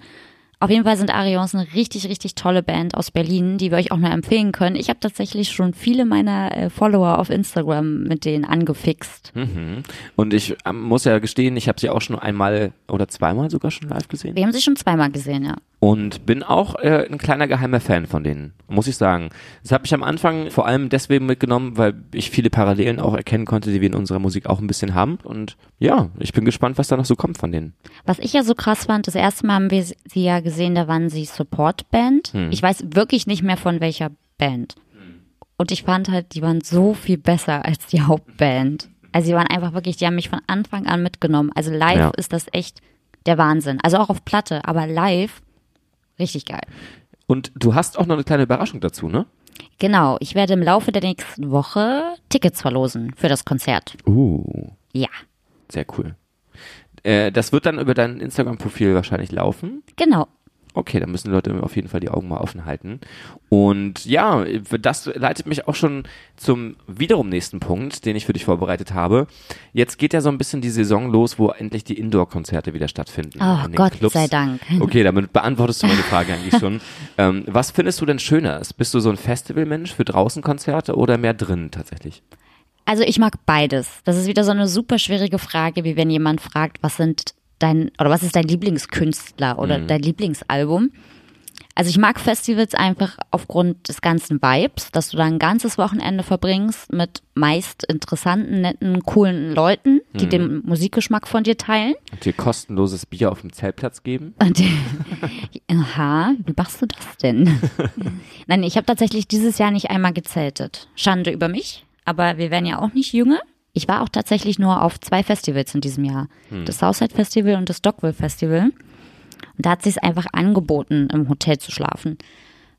Auf jeden Fall sind Arions eine richtig, richtig tolle Band aus Berlin, die wir euch auch nur empfehlen können. Ich habe tatsächlich schon viele meiner äh, Follower auf Instagram mit denen angefixt. Mhm. Und ich ähm, muss ja gestehen, ich habe sie auch schon einmal oder zweimal sogar schon live gesehen. Wir haben sie schon zweimal gesehen, ja. Und bin auch äh, ein kleiner geheimer Fan von denen, muss ich sagen. Das habe ich am Anfang vor allem deswegen mitgenommen, weil ich viele Parallelen auch erkennen konnte, die wir in unserer Musik auch ein bisschen haben. Und ja, ich bin gespannt, was da noch so kommt von denen. Was ich ja so krass fand, das erste Mal haben wir sie ja gesehen, da waren sie Support-Band. Ich weiß wirklich nicht mehr von welcher Band. Und ich fand halt, die waren so viel besser als die Hauptband. Also die waren einfach wirklich, die haben mich von Anfang an mitgenommen. Also live Ja. ist das echt der Wahnsinn. Also auch auf Platte, aber live richtig geil. Und du hast auch noch eine kleine Überraschung dazu, ne? Genau, ich werde im Laufe der nächsten Woche Tickets verlosen für das Konzert. Uh, Ja, sehr cool. Äh, das wird dann über dein Instagram-Profil wahrscheinlich laufen. genau. Okay, da müssen Leute auf jeden Fall die Augen mal offen halten. Und ja, das leitet mich auch schon zum wiederum nächsten Punkt, den ich für dich vorbereitet habe. Jetzt geht ja so ein bisschen die Saison los, wo endlich die Indoor-Konzerte wieder stattfinden. Oh, Gott Clubs. sei Dank. Okay, damit beantwortest du meine Frage eigentlich schon. Ähm, was findest du denn schöner? Bist du so ein Festivalmensch für draußen Konzerte oder mehr drin tatsächlich? Also ich mag beides. Das ist wieder so eine super schwierige Frage, wie wenn jemand fragt, was sind dein oder was ist dein Lieblingskünstler oder dein Lieblingsalbum? Also ich mag Festivals einfach aufgrund des ganzen Vibes, dass du da ein ganzes Wochenende verbringst mit meist interessanten, netten, coolen Leuten, die den Musikgeschmack von dir teilen. Und dir kostenloses Bier auf dem Zeltplatz geben? Und, aha, wie machst du das denn? Nein, ich habe tatsächlich dieses Jahr nicht einmal gezeltet. Schande über mich, aber wir werden ja auch nicht jünger. Ich war auch tatsächlich nur auf zwei Festivals in diesem Jahr. Das Southside Festival und das Dockville Festival. Und da hat sich einfach angeboten, im Hotel zu schlafen.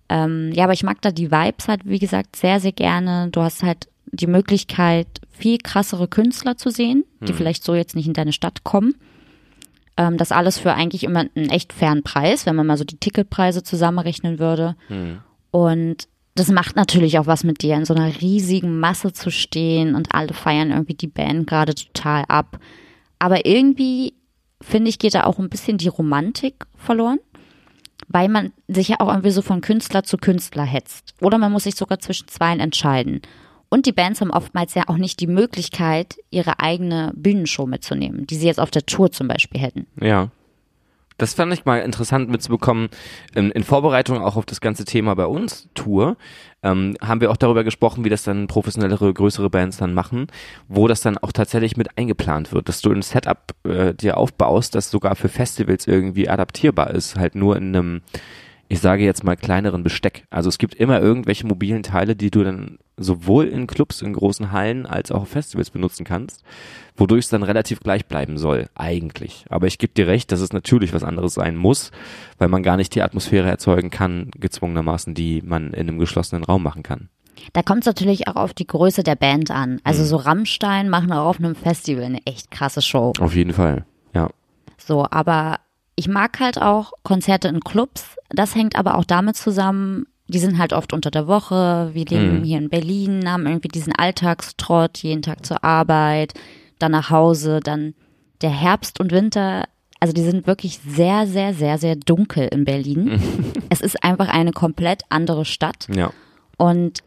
Ähm, ja, aber ich mag da die Vibes halt, wie gesagt, sehr, sehr gerne. Du hast halt die Möglichkeit, viel krassere Künstler zu sehen, die vielleicht so jetzt nicht in deine Stadt kommen. Ähm, das alles für eigentlich immer einen echt fairen Preis, wenn man mal so die Ticketpreise zusammenrechnen würde. Und das macht natürlich auch was mit dir, in so einer riesigen Masse zu stehen und alle feiern irgendwie die Band gerade total ab. Aber irgendwie, finde ich, geht da auch ein bisschen die Romantik verloren, weil man sich ja auch irgendwie so von Künstler zu Künstler hetzt. Oder man muss sich sogar zwischen zweien entscheiden. Und die Bands haben oftmals ja auch nicht die Möglichkeit, ihre eigene Bühnenshow mitzunehmen, die sie jetzt auf der Tour zum Beispiel hätten. Ja. Das fand ich mal interessant mitzubekommen. In, in Vorbereitung auch auf das ganze Thema bei uns, Tour, ähm, haben wir auch darüber gesprochen, wie das dann professionellere, größere Bands dann machen, wo das dann auch tatsächlich mit eingeplant wird, dass du ein Setup äh, dir aufbaust, das sogar für Festivals irgendwie adaptierbar ist, halt nur in einem ich sage jetzt mal kleineren Besteck. Also es gibt immer irgendwelche mobilen Teile, die du dann sowohl in Clubs, in großen Hallen als auch auf Festivals benutzen kannst, wodurch es dann relativ gleich bleiben soll, eigentlich. Aber ich gebe dir recht, dass es natürlich was anderes sein muss, weil man gar nicht die Atmosphäre erzeugen kann, gezwungenermaßen, die man in einem geschlossenen Raum machen kann. Da kommt es natürlich auch auf die Größe der Band an. Also Mhm. so Rammstein machen auch auf einem Festival eine echt krasse Show. Auf jeden Fall, ja. So, aber ich mag halt auch Konzerte in Clubs. Das hängt aber auch damit zusammen, die sind halt oft unter der Woche. Wir leben Mhm. hier in Berlin, haben irgendwie diesen Alltagstrott, jeden Tag zur Arbeit, dann nach Hause, dann der Herbst und Winter. Also die sind wirklich sehr, sehr, sehr, sehr dunkel in Berlin. es ist einfach eine komplett andere Stadt. Ja. Und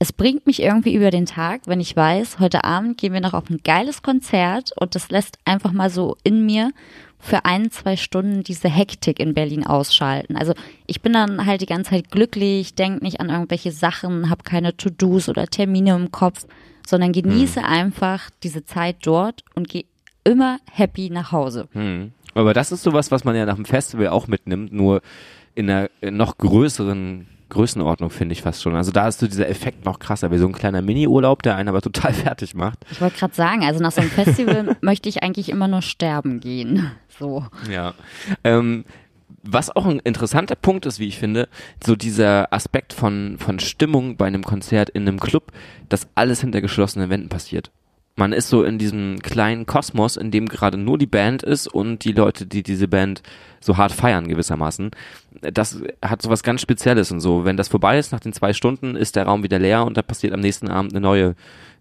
es bringt mich irgendwie über den Tag, wenn ich weiß, heute Abend gehen wir noch auf ein geiles Konzert und das lässt einfach mal so in mir für ein, zwei Stunden diese Hektik in Berlin ausschalten. Also ich bin dann halt die ganze Zeit glücklich, denke nicht an irgendwelche Sachen, habe keine To-Dos oder Termine im Kopf, sondern genieße einfach diese Zeit dort und gehe immer happy nach Hause. Hm. Aber das ist sowas, was man ja nach dem Festival auch mitnimmt, nur in einer noch größeren Größenordnung, finde ich fast schon. Also da ist so dieser Effekt noch krasser, wie so ein kleiner Mini-Urlaub, der einen aber total fertig macht. Ich wollte gerade sagen, also nach so einem Festival möchte ich eigentlich immer nur sterben gehen. So. Ja. Ähm, was auch ein interessanter Punkt ist, wie ich finde, so dieser Aspekt von, von Stimmung bei einem Konzert in einem Club, dass alles hinter geschlossenen Wänden passiert. Man ist so in diesem kleinen Kosmos, in dem gerade nur die Band ist und die Leute, die diese Band so hart feiern gewissermaßen. Das hat so was ganz Spezielles und so. Wenn das vorbei ist, nach den zwei Stunden, ist der Raum wieder leer und da passiert am nächsten Abend eine neue,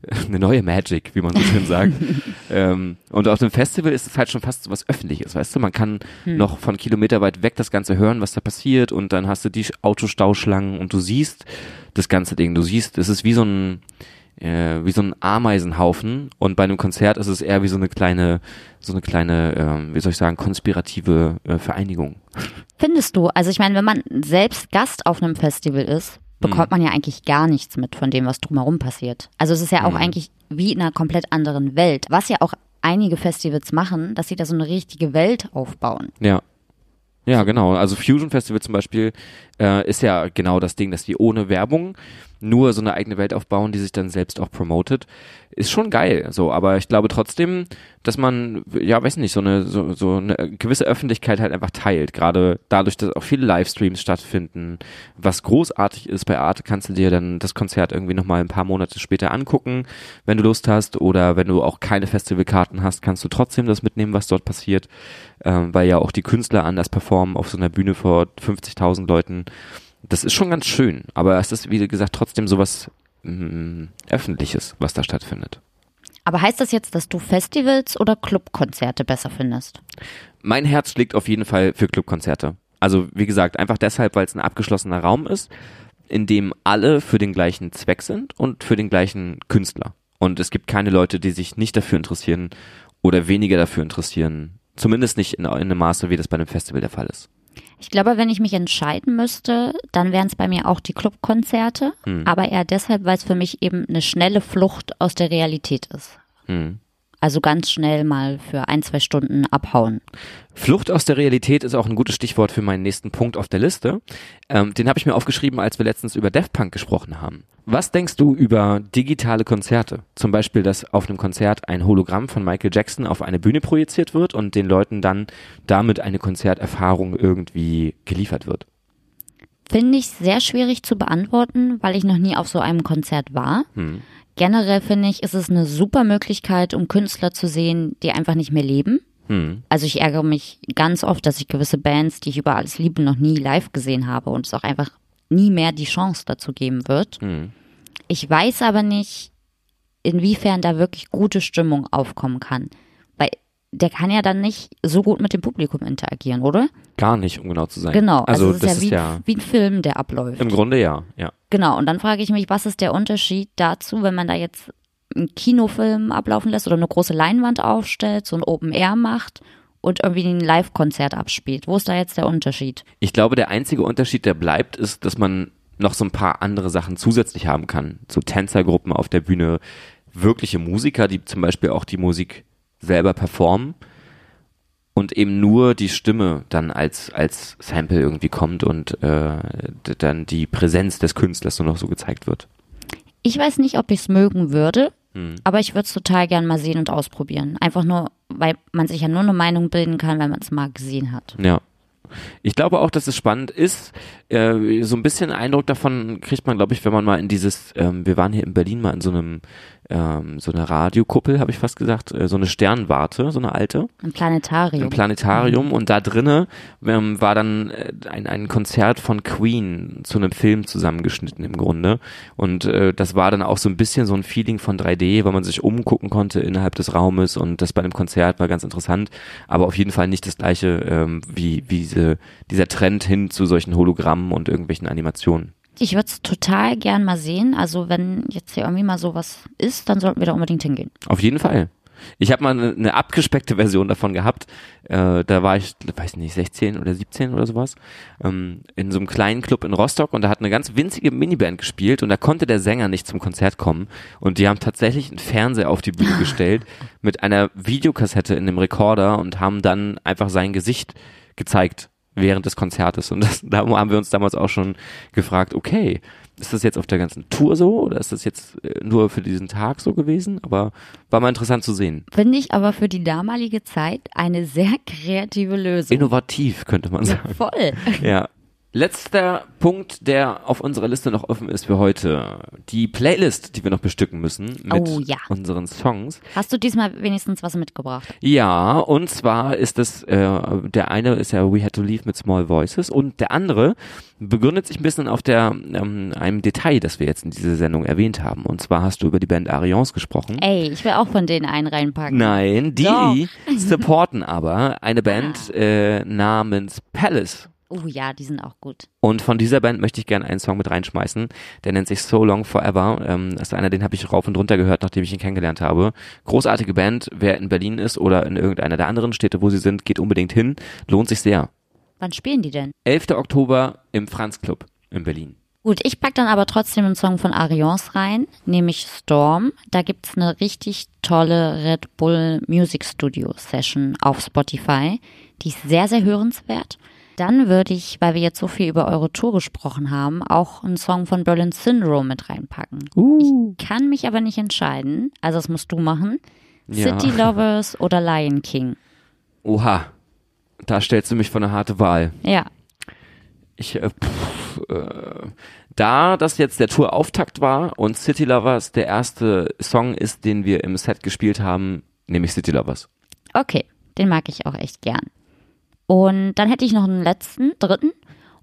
eine neue Magic, wie man so schön sagt. ähm, und auf dem Festival ist es halt schon fast so was Öffentliches, weißt du? Man kann noch von Kilometer weit weg das Ganze hören, was da passiert und dann hast du die Autostauschlangen und du siehst das ganze Ding. Du siehst, es ist wie so ein, äh, wie so ein Ameisenhaufen und bei einem Konzert ist es eher wie so eine kleine, so eine kleine, ähm, wie soll ich sagen, konspirative äh, Vereinigung. Findest du? Also ich meine, wenn man selbst Gast auf einem Festival ist, bekommt man ja eigentlich gar nichts mit von dem, was drumherum passiert. Also es ist ja auch eigentlich wie in einer komplett anderen Welt. Was ja auch einige Festivals machen, dass sie da so eine richtige Welt aufbauen. Ja. Ja, genau. Also Fusion Festival zum Beispiel äh, ist ja genau das Ding, dass die ohne Werbung nur so eine eigene Welt aufbauen, die sich dann selbst auch promotet. Ist schon geil, so. Aber ich glaube trotzdem, dass man, ja, weiß nicht, so eine, so, so eine gewisse Öffentlichkeit halt einfach teilt. Gerade dadurch, dass auch viele Livestreams stattfinden. Was großartig ist, bei Arte kannst du dir dann das Konzert irgendwie nochmal ein paar Monate später angucken, wenn du Lust hast. Oder wenn du auch keine Festivalkarten hast, kannst du trotzdem das mitnehmen, was dort passiert. Ähm, weil ja auch die Künstler anders performen auf so einer Bühne vor 50.000 Leuten. Das ist schon ganz schön. Aber es ist, wie gesagt, trotzdem sowas mh, Öffentliches, was da stattfindet. Aber heißt das jetzt, dass du Festivals oder Clubkonzerte besser findest? Mein Herz schlägt auf jeden Fall für Clubkonzerte. Also wie gesagt, einfach deshalb, weil es ein abgeschlossener Raum ist, in dem alle für den gleichen Zweck sind und für den gleichen Künstler. Und es gibt keine Leute, die sich nicht dafür interessieren oder weniger dafür interessieren. Zumindest nicht in, in einem Maße, wie das bei einem Festival der Fall ist. Ich glaube, wenn ich mich entscheiden müsste, dann wären es bei mir auch die Clubkonzerte, aber eher deshalb, weil es für mich eben eine schnelle Flucht aus der Realität ist. Hm. Also ganz schnell mal für ein, zwei Stunden abhauen. Flucht aus der Realität ist auch ein gutes Stichwort für meinen nächsten Punkt auf der Liste. Ähm, den habe ich mir aufgeschrieben, als wir letztens über Daft Punk gesprochen haben. Was denkst du über digitale Konzerte? Zum Beispiel, dass auf einem Konzert ein Hologramm von Michael Jackson auf eine Bühne projiziert wird und den Leuten dann damit eine Konzerterfahrung irgendwie geliefert wird. Finde ich sehr schwierig zu beantworten, weil ich noch nie auf so einem Konzert war. Generell finde ich, ist es eine super Möglichkeit, um Künstler zu sehen, die einfach nicht mehr leben. Hm. Also ich ärgere mich ganz oft, dass ich gewisse Bands, die ich über alles liebe, noch nie live gesehen habe und es auch einfach nie mehr die Chance dazu geben wird. Hm. Ich weiß aber nicht, inwiefern da wirklich gute Stimmung aufkommen kann. Der kann ja dann nicht so gut mit dem Publikum interagieren, oder? Gar nicht, um genau zu sein. Genau, Also, also, es das ist ja wie, wie ein Film, der abläuft. im Grunde ja, ja. Genau, und dann frage ich mich, was ist der Unterschied dazu, wenn man da jetzt einen Kinofilm ablaufen lässt oder eine große Leinwand aufstellt, so ein Open Air macht und irgendwie ein Live-Konzert abspielt? Wo ist da jetzt der Unterschied? Ich glaube, der einzige Unterschied, der bleibt, ist, dass man noch so ein paar andere Sachen zusätzlich haben kann. So Tänzergruppen auf der Bühne, wirkliche Musiker, die zum Beispiel auch die Musik selber performen und eben nur die Stimme dann als, als Sample irgendwie kommt und äh, dann die Präsenz des Künstlers nur noch so gezeigt wird. Ich weiß nicht, ob ich es mögen würde, Hm. aber ich würde es total gern mal sehen und ausprobieren. Einfach nur, weil man sich ja nur eine Meinung bilden kann, wenn man es mal gesehen hat. Ja. Ich glaube auch, dass es spannend ist. Äh, so ein bisschen Eindruck davon kriegt man, glaube ich, wenn man mal in dieses, ähm, wir waren hier in Berlin mal in so einem, ähm, so einer Radiokuppel, habe ich fast gesagt, äh, so eine Sternwarte, so eine alte, Ein Planetarium. im Planetarium. Und da drinne ähm, war dann äh, ein, ein Konzert von Queen zu einem Film zusammengeschnitten im Grunde. Und äh, das war dann auch so ein bisschen so ein Feeling von 3D, weil man sich umgucken konnte innerhalb des Raumes. Und das bei einem Konzert war ganz interessant, aber auf jeden Fall nicht das gleiche ähm, wie, wie diese, dieser Trend hin zu solchen Hologrammen und irgendwelchen Animationen. Ich würde es total gern mal sehen. Also wenn jetzt hier irgendwie mal sowas ist, dann sollten wir da unbedingt hingehen. Auf jeden Fall. Ich habe mal eine, eine abgespeckte Version davon gehabt. Äh, da war ich, weiß nicht, 16 oder 17 oder sowas, ähm, in so einem kleinen Club in Rostock und da hat eine ganz winzige Miniband gespielt und da konnte der Sänger nicht zum Konzert kommen und die haben tatsächlich einen Fernseher auf die Bühne gestellt mit einer Videokassette in dem Rekorder und haben dann einfach sein Gesicht gezeigt während des Konzertes und das, da haben wir uns damals auch schon gefragt, okay, ist das jetzt auf der ganzen Tour so oder ist das jetzt äh, nur für diesen Tag so gewesen? Aber war mal interessant zu sehen. Finde ich aber für die damalige Zeit eine sehr kreative Lösung. Innovativ, könnte man Ja, sagen. voll. Ja. Letzter Punkt, der auf unserer Liste noch offen ist für heute. Die Playlist, die wir noch bestücken müssen mit Oh, ja. unseren Songs. Hast du diesmal wenigstens was mitgebracht? Ja, und zwar ist das, äh, der eine ist ja We Had to Leave mit Small Voices und der andere begründet sich ein bisschen auf der, ähm, einem Detail, das wir jetzt in dieser Sendung erwähnt haben. Und zwar hast du über die Band Arians gesprochen. Ey, ich will auch von denen einen reinpacken. Nein, die Doch. supporten aber eine Band äh, namens Palace. Oh ja, die sind auch gut. Und von dieser Band möchte ich gerne einen Song mit reinschmeißen. Der nennt sich So Long Forever. Ähm, das ist einer, den habe ich rauf und runter gehört, nachdem ich ihn kennengelernt habe. Großartige Band. Wer in Berlin ist oder in irgendeiner der anderen Städte, wo sie sind, geht unbedingt hin. Lohnt sich sehr. Wann spielen die denn? 11. Oktober im Franz Club in Berlin. Gut, ich pack dann aber trotzdem einen Song von Arians rein, nämlich Storm. Da gibt's eine richtig tolle Red Bull Music Studio Session auf Spotify. Die ist sehr, sehr hörenswert. Dann würde ich, weil wir jetzt so viel über eure Tour gesprochen haben, auch einen Song von Berlin Syndrome mit reinpacken. Uh. Ich kann mich aber nicht entscheiden. Also das musst du machen. Ja. City Lovers oder Lion King. Oha. Da stellst du mich vor eine harte Wahl. Ja, Ich, äh, pff, äh, da das jetzt der Tourauftakt war und City Lovers der erste Song ist, den wir im Set gespielt haben, nehme ich City Lovers. Okay, den mag ich auch echt gern. Und dann hätte ich noch einen letzten, dritten.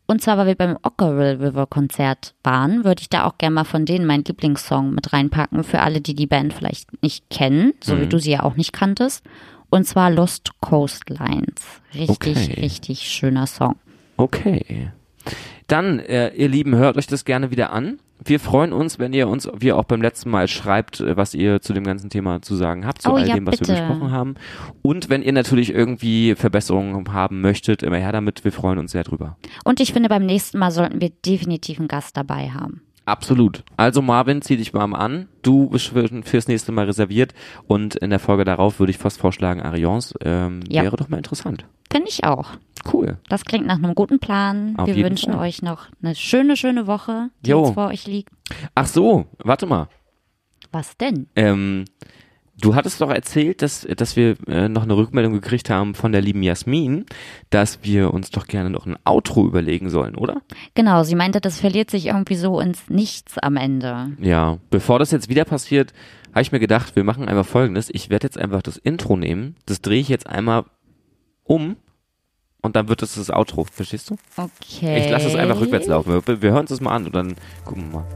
Und zwar, weil wir beim Ockerville River Konzert waren, würde ich da auch gerne mal von denen meinen Lieblingssong mit reinpacken, für alle, die die Band vielleicht nicht kennen, so wie du sie ja auch nicht kanntest. Und zwar Lost Coastlines. Richtig, Okay. richtig schöner Song. Okay. Dann, äh, ihr Lieben, hört euch das gerne wieder an. Wir freuen uns, wenn ihr uns, wie auch beim letzten Mal, schreibt, äh, was ihr zu dem ganzen Thema zu sagen habt, zu Oh all ja, dem, was wir bitte. besprochen haben. Und wenn ihr natürlich irgendwie Verbesserungen haben möchtet, immer her damit. Wir freuen uns sehr drüber. Und ich finde, beim nächsten Mal sollten wir definitiv einen Gast dabei haben. Absolut. Also Marvin, zieh dich warm an. Du bist für, fürs nächste Mal reserviert. Und in der Folge darauf würde ich fast vorschlagen, Arians ähm, Ja. wäre doch mal interessant. Finde ich auch. Cool. Das klingt nach einem guten Plan. Auf wir wünschen Fall. euch noch eine schöne, schöne Woche, die Jo. jetzt vor euch liegt. Ach so, warte mal. Was denn? Ähm, du hattest doch erzählt, dass, dass wir äh, noch eine Rückmeldung gekriegt haben von der lieben Jasmin, dass wir uns doch gerne noch ein Outro überlegen sollen, oder? Genau, sie meinte, das verliert sich irgendwie so ins Nichts am Ende. Ja. Bevor das jetzt wieder passiert, habe ich mir gedacht, wir machen einfach folgendes. Ich werde jetzt einfach das Intro nehmen, das drehe ich jetzt einmal um und dann wird es das Outro. Verstehst du? Okay. Ich lasse es einfach rückwärts laufen. Wir, wir hören uns das mal an und dann gucken wir mal.